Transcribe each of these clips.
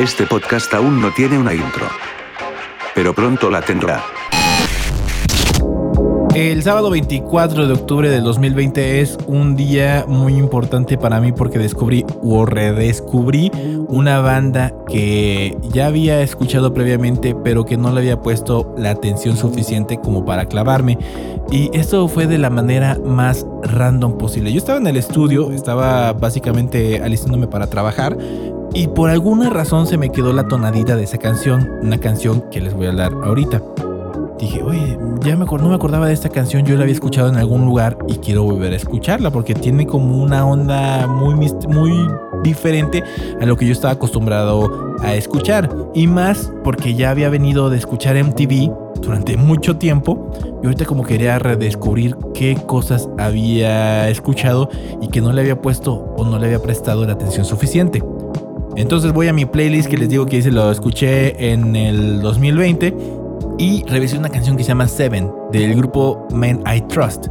Este podcast aún no tiene una intro. Pero pronto la tendrá. El sábado 24 de octubre del 2020 es un día muy importante para mí porque descubrí o redescubrí una banda que ya había escuchado previamente pero que no le había puesto la atención suficiente como para clavarme. Y esto fue de la manera más random posible. Yo estaba en el estudio, estaba básicamente alistándome para trabajar y por alguna razón se me quedó la tonadita de esa canción, una canción que les voy a hablar ahorita dije, oye, ya me no me acordaba de esta canción, yo la había escuchado en algún lugar y quiero volver a escucharla porque tiene como una onda muy, muy diferente a lo que yo estaba acostumbrado a escuchar. Y más porque ya había venido de escuchar MTV durante mucho tiempo y ahorita como quería redescubrir qué cosas había escuchado y que no le había puesto o no le había prestado la atención suficiente. Entonces voy a mi playlist que les digo que hice, lo escuché en el 2020 y revisé una canción que se llama Seven del grupo Men I Trust,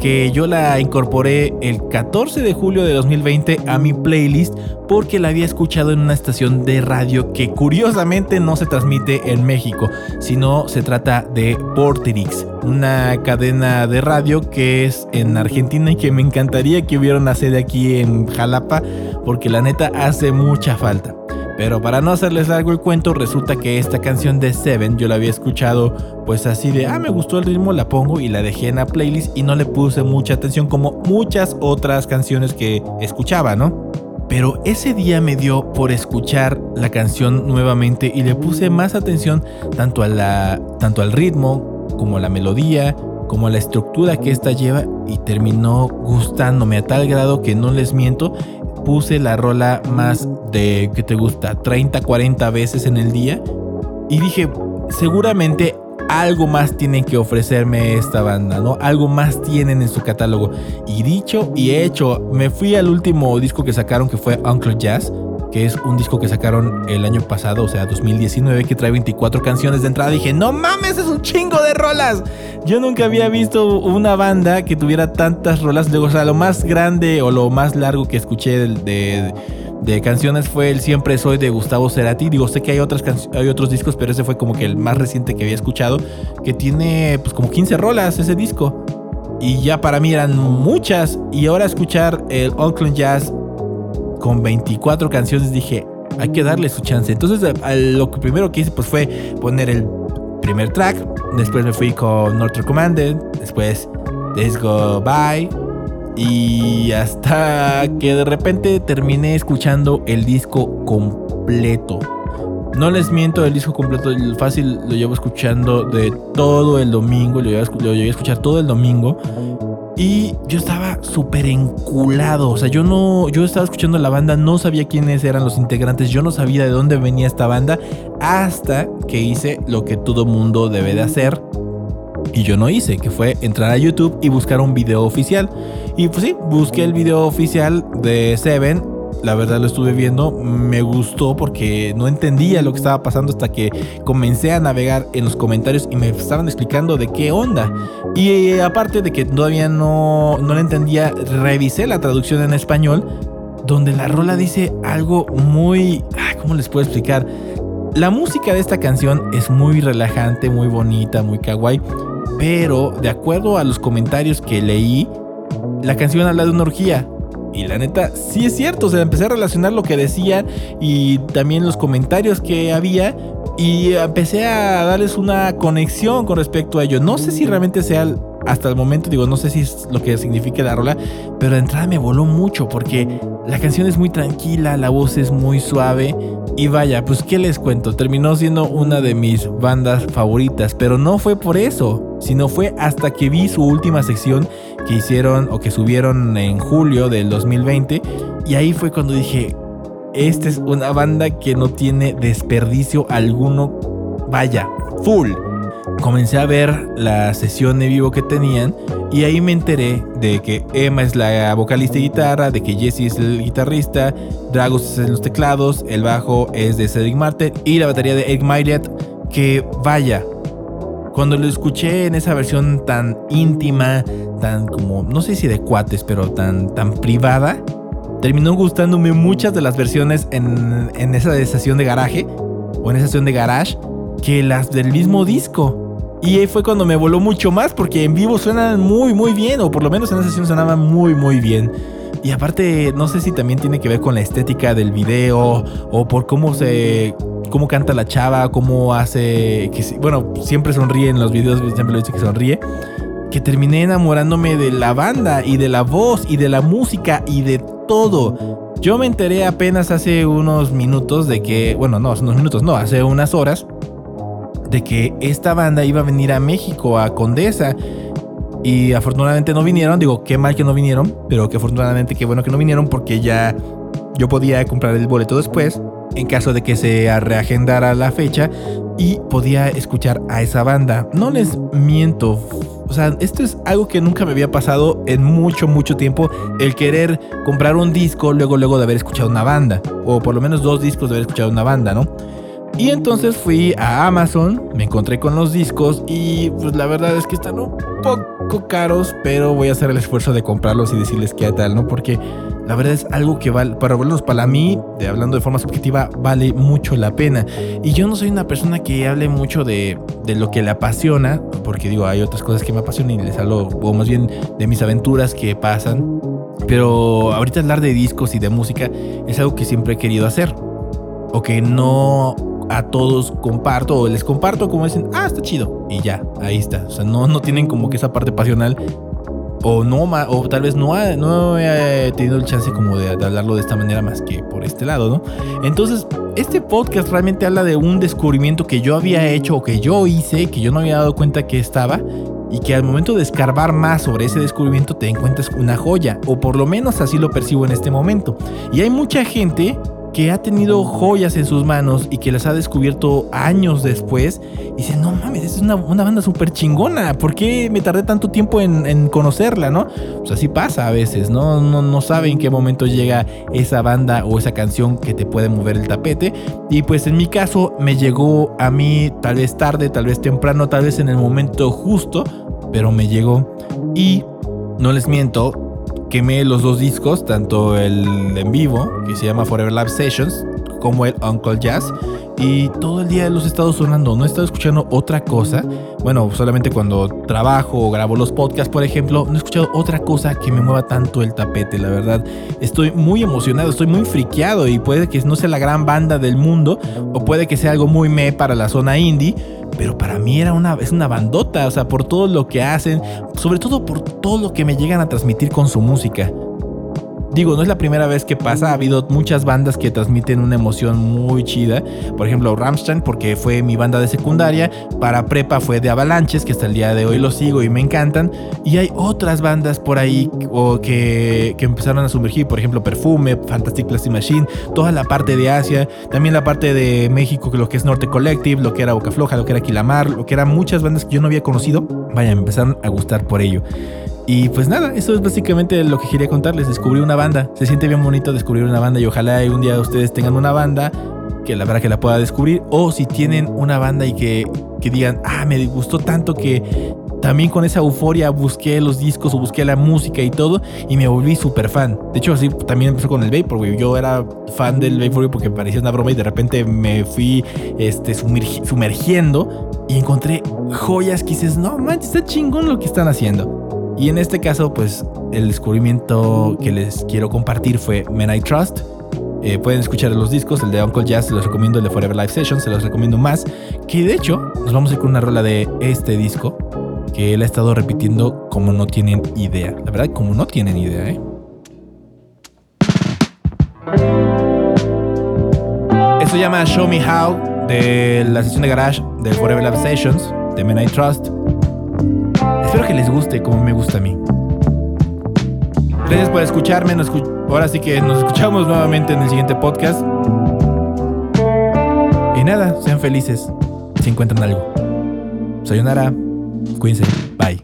que yo la incorporé el 14 de julio de 2020 a mi playlist porque la había escuchado en una estación de radio que curiosamente no se transmite en México, sino se trata de Porterix, una cadena de radio que es en Argentina y que me encantaría que hubiera una sede aquí en Jalapa porque la neta hace mucha falta. Pero para no hacerles largo el cuento, resulta que esta canción de Seven yo la había escuchado pues así de, ah, me gustó el ritmo, la pongo y la dejé en la playlist y no le puse mucha atención como muchas otras canciones que escuchaba, ¿no? Pero ese día me dio por escuchar la canción nuevamente y le puse más atención tanto, a la, tanto al ritmo como a la melodía, como a la estructura que esta lleva y terminó gustándome a tal grado que no les miento, puse la rola más de, ¿qué te gusta? 30, 40 veces en el día. Y dije, seguramente algo más tienen que ofrecerme esta banda, ¿no? Algo más tienen en su catálogo. Y dicho y hecho, me fui al último disco que sacaron que fue Uncle Jazz que es un disco que sacaron el año pasado, o sea, 2019, que trae 24 canciones de entrada. Dije, no mames, es un chingo de rolas. Yo nunca había visto una banda que tuviera tantas rolas. Luego, o sea, lo más grande o lo más largo que escuché de, canciones fue el Siempre Soy de Gustavo Cerati. Digo, sé que hay, otras hay otros discos, pero ese fue como que el más reciente que había escuchado, que tiene pues como 15 rolas ese disco. Y ya para mí eran muchas. Y ahora escuchar el Oakland Jazz con 24 canciones dije, hay que darle su chance. Entonces lo que primero que hice pues fue poner el primer track, después me fui con North Commanded, después Let's Go By y hasta que de repente terminé escuchando el disco completo. No les miento, el disco completo fácil lo llevo escuchando de todo el domingo, lo lo llevo a escuchar todo el domingo y yo estaba súper enculado. O sea, yo no. Yo estaba escuchando la banda, no sabía quiénes eran los integrantes, yo no sabía de dónde venía esta banda. Hasta que hice lo que todo mundo debe de hacer. Y yo no hice, que fue entrar a YouTube y buscar un video oficial. Y pues sí, busqué el video oficial de Seven la verdad lo estuve viendo, me gustó porque no entendía lo que estaba pasando hasta que comencé a navegar en los comentarios y me estaban explicando de qué onda. Y eh, aparte de que todavía no, no le entendía, revisé la traducción en español, donde la rola dice algo muy... ¿Cómo les puedo explicar? La música de esta canción es muy relajante, muy bonita, muy kawaii, pero de acuerdo a los comentarios que leí, la canción habla de una orgía. Y la neta, sí es cierto, o sea, empecé a relacionar lo que decían y también los comentarios que había y empecé a darles una conexión con respecto a ello. No sé si realmente sea hasta el momento, digo, no sé si es lo que significa la rola, pero de entrada me voló mucho porque la canción es muy tranquila, la voz es muy suave y vaya, pues qué les cuento, terminó siendo una de mis bandas favoritas, pero no fue por eso, sino fue hasta que vi su última sección que hicieron o que subieron en julio del 2020 y ahí fue cuando dije, esta es una banda que no tiene desperdicio alguno, vaya, full comencé a ver la sesión de vivo que tenían y ahí me enteré de que Emma es la vocalista y guitarra, de que Jesse es el guitarrista, Dragos es en los teclados, el bajo es de Cedric Martin y la batería de Egg Myriad, que vaya, cuando lo escuché en esa versión tan íntima, tan como, no sé si de cuates, pero tan, tan privada, terminó gustándome muchas de las versiones en, en esa sesión de garaje o en esa sesión de garage que las del mismo disco. Y ahí fue cuando me voló mucho más porque en vivo suenan muy muy bien o por lo menos en esa sesión sonaban muy muy bien. Y aparte, no sé si también tiene que ver con la estética del video o por cómo se cómo canta la chava, cómo hace que bueno, siempre sonríe en los videos, siempre lo dice que sonríe, que terminé enamorándome de la banda y de la voz y de la música y de todo. Yo me enteré apenas hace unos minutos de que, bueno, no, hace unos minutos, no, hace unas horas de que esta banda iba a venir a México, a Condesa. Y afortunadamente no vinieron. Digo, qué mal que no vinieron. Pero que afortunadamente qué bueno que no vinieron porque ya yo podía comprar el boleto después. En caso de que se reagendara la fecha. Y podía escuchar a esa banda. No les miento. O sea, esto es algo que nunca me había pasado en mucho, mucho tiempo. El querer comprar un disco luego, luego de haber escuchado una banda. O por lo menos dos discos de haber escuchado una banda, ¿no? Y entonces fui a Amazon, me encontré con los discos y pues la verdad es que están un poco caros, pero voy a hacer el esfuerzo de comprarlos y decirles qué tal, ¿no? Porque la verdad es algo que vale, para volverlos para mí, de, hablando de forma subjetiva, vale mucho la pena. Y yo no soy una persona que hable mucho de, de lo que le apasiona, porque digo, hay otras cosas que me apasionan y les hablo, o más bien de mis aventuras que pasan. Pero ahorita hablar de discos y de música es algo que siempre he querido hacer. O que no a todos comparto o les comparto como dicen, ah, está chido. Y ya, ahí está. O sea, no, no tienen como que esa parte pasional. O no, o tal vez no, ha, no he tenido el chance como de, de, hablarlo de esta manera más que por este lado, ¿no? Entonces, este podcast realmente habla de un descubrimiento que yo había hecho o que yo hice, que yo no había dado cuenta que estaba y que al momento de escarbar más sobre ese descubrimiento te encuentras una joya, o por lo menos así lo percibo en este momento. Y hay mucha gente que ha tenido joyas en sus manos y que las ha descubierto años después, y dice, no mames, es una, banda súper chingona, ¿por qué me tardé tanto tiempo en, conocerla, no? Pues así pasa a veces, ¿no? ¿no? No sabe en qué momento llega esa banda o esa canción que te puede mover el tapete, y pues en mi caso me llegó a mí tal vez tarde, tal vez temprano, tal vez en el momento justo, pero me llegó, y no les miento, quemé los dos discos, tanto el en vivo, que se llama Forever Love Sessions, como el Uncle Jazz. Y todo el día los he estado sonando, no he estado escuchando otra cosa. Bueno, solamente cuando trabajo o grabo los podcasts, por ejemplo, no he escuchado otra cosa que me mueva tanto el tapete, la verdad. Estoy muy emocionado, estoy muy friqueado y puede que no sea la gran banda del mundo o puede que sea algo muy me para la zona indie pero para mí era una, es una bandota, o sea, por todo lo que hacen, sobre todo por todo lo que me llegan a transmitir con su música. Digo, no es la primera vez que pasa, ha habido muchas bandas que transmiten una emoción muy chida. Por ejemplo, Rammstein, porque fue mi banda de secundaria. Para prepa fue de Avalanches, que hasta el día de hoy lo sigo y me encantan. Y hay otras bandas por ahí que, que empezaron a sumergir, por ejemplo, Perfume, Fantastic Plastic Machine, toda la parte de Asia, también la parte de México, lo que es Norte Collective, lo que era Boca Floja, lo que era Quilamar, lo que eran muchas bandas que yo no había conocido. Vaya, me empezaron a gustar por ello. Y pues nada, eso es básicamente lo que quería contarles. Descubrí una banda. Se siente bien bonito descubrir una banda y ojalá un día ustedes tengan una banda que la verdad que la pueda descubrir. O si tienen una banda y que, que digan, ah, me gustó tanto que también con esa euforia busqué los discos o busqué la música y todo y me volví súper fan. De hecho, así también empezó con el Vaporwave. Yo era fan del Vaporwave porque parecía una broma y de repente me fui este, sumergiendo y encontré joyas que dices, no manches, está chingón lo que están haciendo. Y en este caso, pues el descubrimiento que les quiero compartir fue Men I Trust. Eh, pueden escuchar los discos, el de Uncle Jazz, se los recomiendo, el de Forever Life Sessions, se los recomiendo más. Que de hecho, nos vamos a ir con una rola de este disco que él ha estado repitiendo como no tienen idea. La verdad, como no tienen idea, ¿eh? Esto se llama Show Me How de la sesión de garage de Forever Life Sessions de Men I Trust. Espero que les guste como me gusta a mí. Gracias por escucharme. Ahora sí que nos escuchamos nuevamente en el siguiente podcast. Y nada, sean felices si encuentran algo. Sayonara. Cuídense. Bye.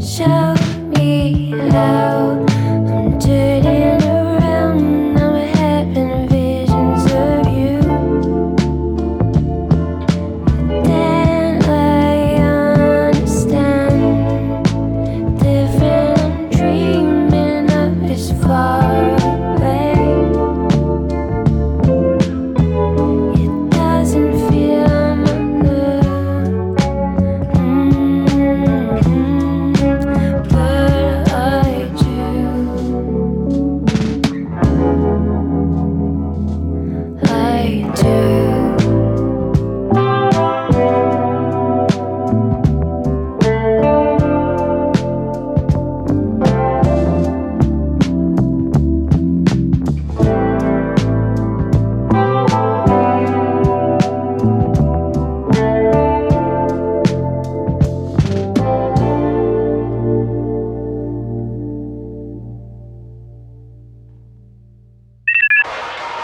Show me how.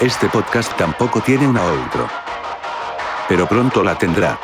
Este podcast tampoco tiene una outro. Pero pronto la tendrá.